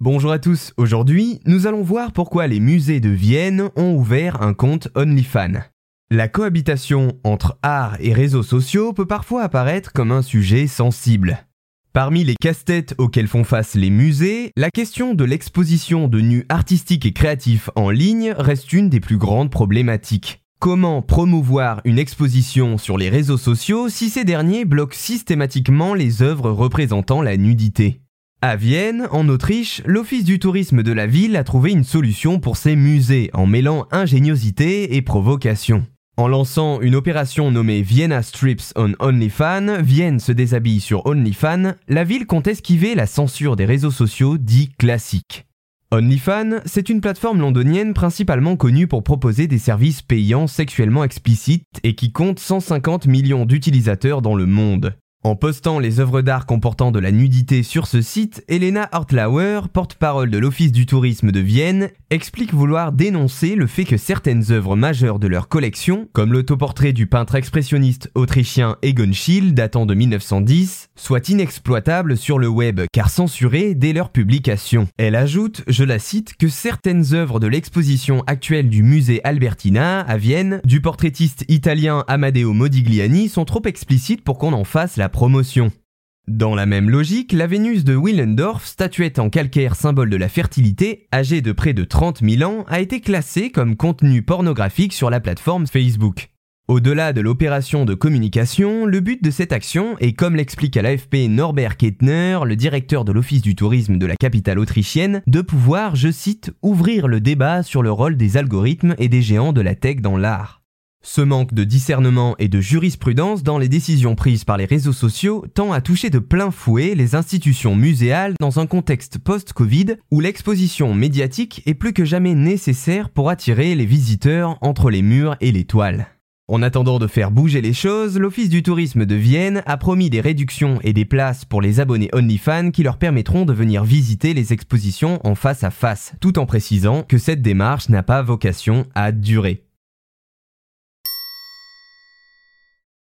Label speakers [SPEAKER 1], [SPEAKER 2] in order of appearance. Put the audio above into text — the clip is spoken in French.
[SPEAKER 1] Bonjour à tous, aujourd'hui nous allons voir pourquoi les musées de Vienne ont ouvert un compte OnlyFans. La cohabitation entre art et réseaux sociaux peut parfois apparaître comme un sujet sensible. Parmi les casse-têtes auxquels font face les musées, la question de l'exposition de nus artistiques et créatifs en ligne reste une des plus grandes problématiques. Comment promouvoir une exposition sur les réseaux sociaux si ces derniers bloquent systématiquement les œuvres représentant la nudité? À Vienne, en Autriche, l'Office du tourisme de la ville a trouvé une solution pour ses musées en mêlant ingéniosité et provocation. En lançant une opération nommée Vienna Strips on OnlyFans, Vienne se déshabille sur OnlyFans, la ville compte esquiver la censure des réseaux sociaux dits classiques. OnlyFans, c'est une plateforme londonienne principalement connue pour proposer des services payants sexuellement explicites et qui compte 150 millions d'utilisateurs dans le monde. En postant les œuvres d'art comportant de la nudité sur ce site, Elena Hartlauer, porte-parole de l'Office du tourisme de Vienne, explique vouloir dénoncer le fait que certaines œuvres majeures de leur collection, comme l'autoportrait du peintre expressionniste autrichien Egon Schiele datant de 1910, soient inexploitables sur le web car censurées dès leur publication. Elle ajoute, je la cite, que certaines œuvres de l'exposition actuelle du musée Albertina à Vienne du portraitiste italien Amadeo Modigliani sont trop explicites pour qu'on en fasse promotion. Dans la même logique, la Vénus de Willendorf, statuette en calcaire symbole de la fertilité, âgée de près de 30 000 ans, a été classée comme contenu pornographique sur la plateforme Facebook. Au-delà de l'opération de communication, le but de cette action est, comme l'explique à l'AFP Norbert Kettner, le directeur de l'Office du tourisme de la capitale autrichienne, de pouvoir, je cite, ouvrir le débat sur le rôle des algorithmes et des géants de la tech dans l'art. Ce manque de discernement et de jurisprudence dans les décisions prises par les réseaux sociaux tend à toucher de plein fouet les institutions muséales dans un contexte post-Covid où l'exposition médiatique est plus que jamais nécessaire pour attirer les visiteurs entre les murs et les toiles. En attendant de faire bouger les choses, l'Office du tourisme de Vienne a promis des réductions et des places pour les abonnés OnlyFans qui leur permettront de venir visiter les expositions en face à face, tout en précisant que cette démarche n'a pas vocation à durer.